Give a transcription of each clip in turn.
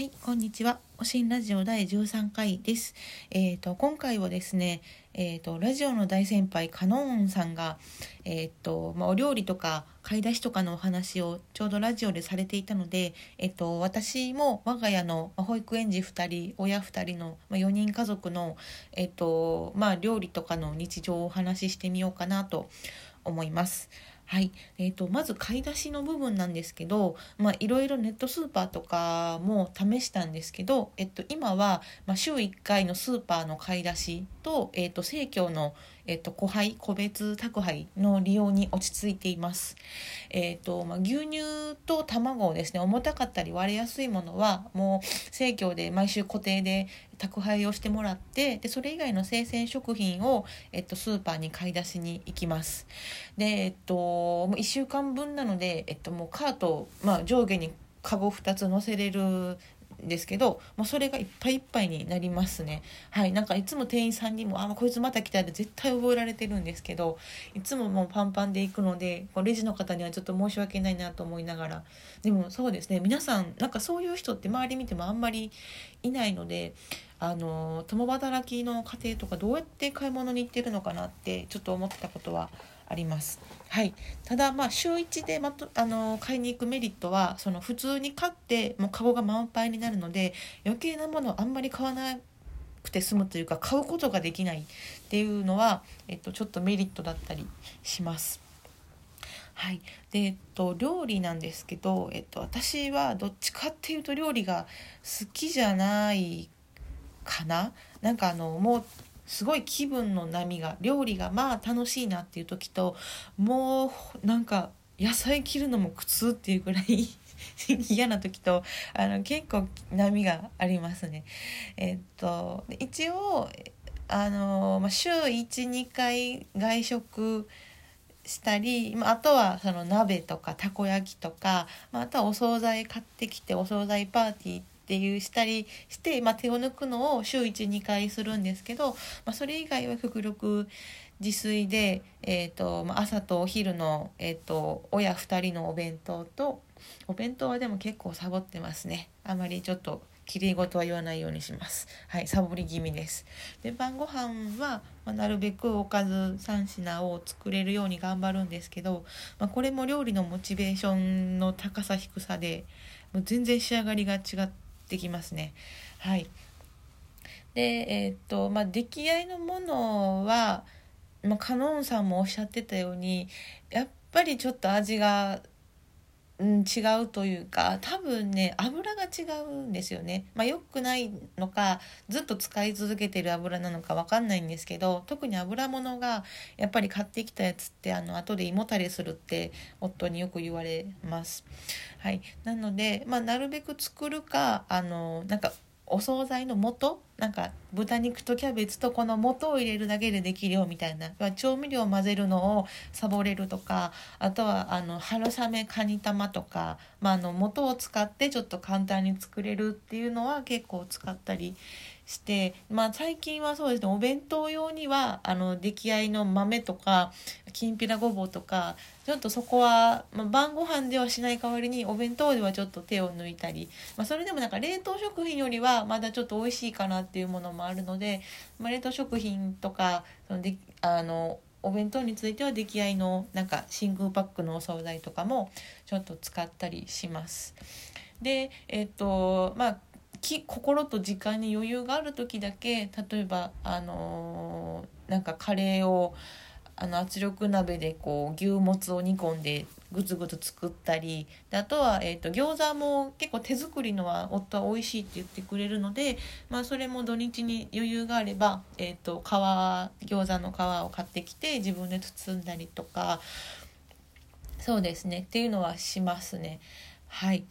はい、こんにちは。おしんラジオ第13回です。えっ、ー、と、今回はですね、えっ、ー、と、ラジオの大先輩、カノンさんが、えっ、ー、と、まあ、お料理とか買い出しとかのお話をちょうどラジオでされていたので、えっ、と、私も我が家の保育園児2人、親2人の、まあ、4人家族の、えっ、と、まあ、料理とかの日常をお話ししてみようかなと思います。はい、えーと、まず買い出しの部分なんですけど、まあ、いろいろネットスーパーとかも試したんですけど、えっと、今は、まあ、週1回のスーパーの買い出しと,、えーと、生協の、えっと、個配個別宅配の利用に落ち着いています。えっとまあ、牛乳と卵をですね重たかったり割れやすいものはもう生協で毎週固定で宅配をしてもらってでそれ以外の生鮮食品を、えっと、スーパーに買い出しに行きます。で、えっと、もう1週間分なので、えっと、もうカート、まあ、上下にカゴ2つ載せれるですけどもうそれがいっぱいいっぱいになりますねはいなんかいつも店員さんにも「あこいつまた来た」って絶対覚えられてるんですけどいつももうパンパンで行くのでレジの方にはちょっと申し訳ないなと思いながらでもそうですね皆さんなんかそういう人って周り見てもあんまりいないのであの共働きの家庭とかどうやって買い物に行ってるのかなってちょっと思ってたことはあります。はい、ただまあ週1でまとあの買いに行くメリットはその普通に買ってもうカゴが満杯になるので余計なものをあんまり買わなくて済むというか買うことができないっていうのは、えっと、ちょっとメリットだったりします。はい、で、えっと、料理なんですけど、えっと、私はどっちかっていうと料理が好きじゃないかな。なんかあのもうすごい気分の波が料理がまあ楽しいなっていう時ともうなんか野菜切るのも苦痛っていうぐらい 嫌な時とあの結構波がありますね。えっと一応あの、まあ、週12回外食したり、まあ、あとはその鍋とかたこ焼きとか、まあ、あとはお惣菜買ってきてお惣菜パーティーっていうしたりして、まあ、手を抜くのを週12回するんですけど、まあ、それ以外は極力自炊で、えーとまあ、朝とお昼の、えーと、親2人のお弁当とお弁当はでも結構サボってますね。あまりちょっときれい事は言わないようにします。はいサボり気味です。で晩ご飯は、まあ、なるべくおかず3品を作れるように頑張るんですけど、まあ、これも料理のモチベーションの高さ低さでもう全然仕上がりが違ってできますね。はい。で、えー、っと、まあ、出来合いのものは、まあ、カノンさんもおっしゃってたように、やっぱりちょっと味がうん、違うというか多分ね油が違うんですよね。まあ、良くないのかずっと使い続けてる油なのか分かんないんですけど特に油物がやっぱり買ってきたやつってあの後で胃もたれするって夫によく言われます。はい、なので、まあ、なるべく作るかあのなんかお惣菜の素なんか豚肉とキャベツとこの素を入れるだけでできるよみたいな。調味料を混ぜるのをサボれるとかあとはあの春雨カニ玉とか、まあ、あの素を使ってちょっと簡単に作れるっていうのは結構使ったりして、まあ、最近はそうですねお弁当用にはあの出来合いの豆とかきんぴらごぼうとかちょっとそこは、まあ、晩ご飯ではしない代わりにお弁当ではちょっと手を抜いたり、まあ、それでもなんか冷凍食品よりはまだちょっと美味しいかなってっていうものもあるので、まあ、冷凍食品とかそのであのお弁当については出来合いのなんか真空パックのお惣菜とかもちょっと使ったりします。でえっ、とまあき心と時間に余裕がある時だけ例えばあのー、なんかカレーをあの圧力鍋でこう牛もつを煮込んでぐつぐつ作ったりであとは、えーと、餃子も結構手作りのは夫は美味しいって言ってくれるので、まあ、それも土日に余裕があれば、えーと、皮餃子の皮を買ってきて自分で包んだりとかそうですねっていうのはしますね。はい、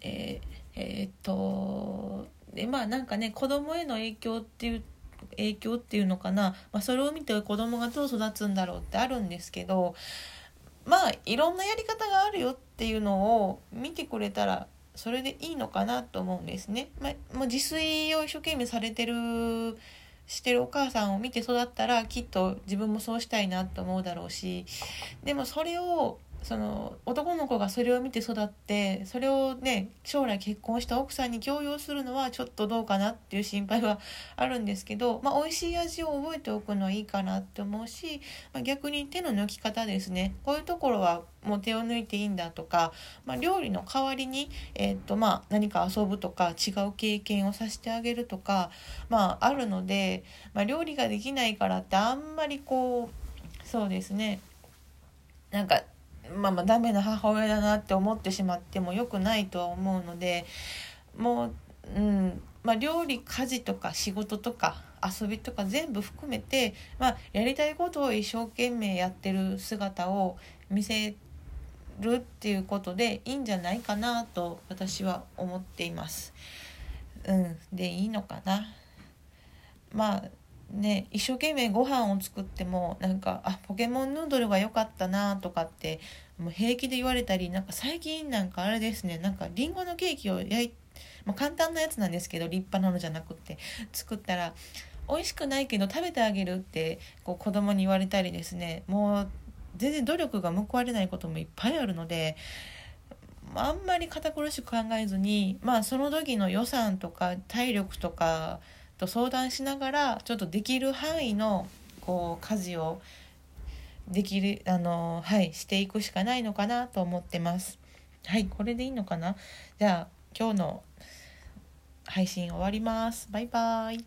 えーえー、とでまあなんかね子供への影響っていう影響っていうのかな、まあ、それを見て子供がどう育つんだろうってあるんですけどまあいろんなやり方があるよっていうのを見てくれたらそれでいいのかなと思うんですね。まあ、もう自炊を一生懸命されてるしてるお母さんを見て育ったらきっと自分もそうしたいなと思うだろうしでもそれをその男の子がそれを見て育ってそれをね将来結婚した奥さんに強要するのはちょっとどうかなっていう心配はあるんですけど、まあ、美味しい味を覚えておくのはいいかなって思うし、まあ、逆に手の抜き方ですね。こういうところはもう手を抜いていいんだとか、まあ、料理の代わりに、えー、っとまあ、何か遊ぶとか違う経験をさせてあげるとか、まあ、あるので、ま料理ができないからってあんまりこうそうですね。なんかまあまあダメな母親だなって思ってしまっても良くないとは思うのでもう、うんまあ、料理家事とか仕事とか遊びとか全部含めて、まあ、やりたいことを一生懸命やってる姿を見せるっていうことでいいんじゃないかなと私は思っています。うん、でいいのかな。まあね一生懸命ご飯を作ってもなんかあポケモンヌードルが良かったなとかってもう平気で言われたりなんか最近なんかあれですねなんかりんごのケーキを焼いまあ、簡単なやつなんですけど立派なのじゃなくって作ったら美味しくないけど食べてあげるってこう子供に言われたりですねもう全然努力が報われないこともいっぱいあるのであんまり堅苦しく考えずにまあその時の予算とか体力とかと相談しながらちょっとできる範囲のこう家事をできるあのはいしていくしかないのかなと思ってます。はいこれでいいのかな？じゃあ今日の配信終わります。バイバーイ。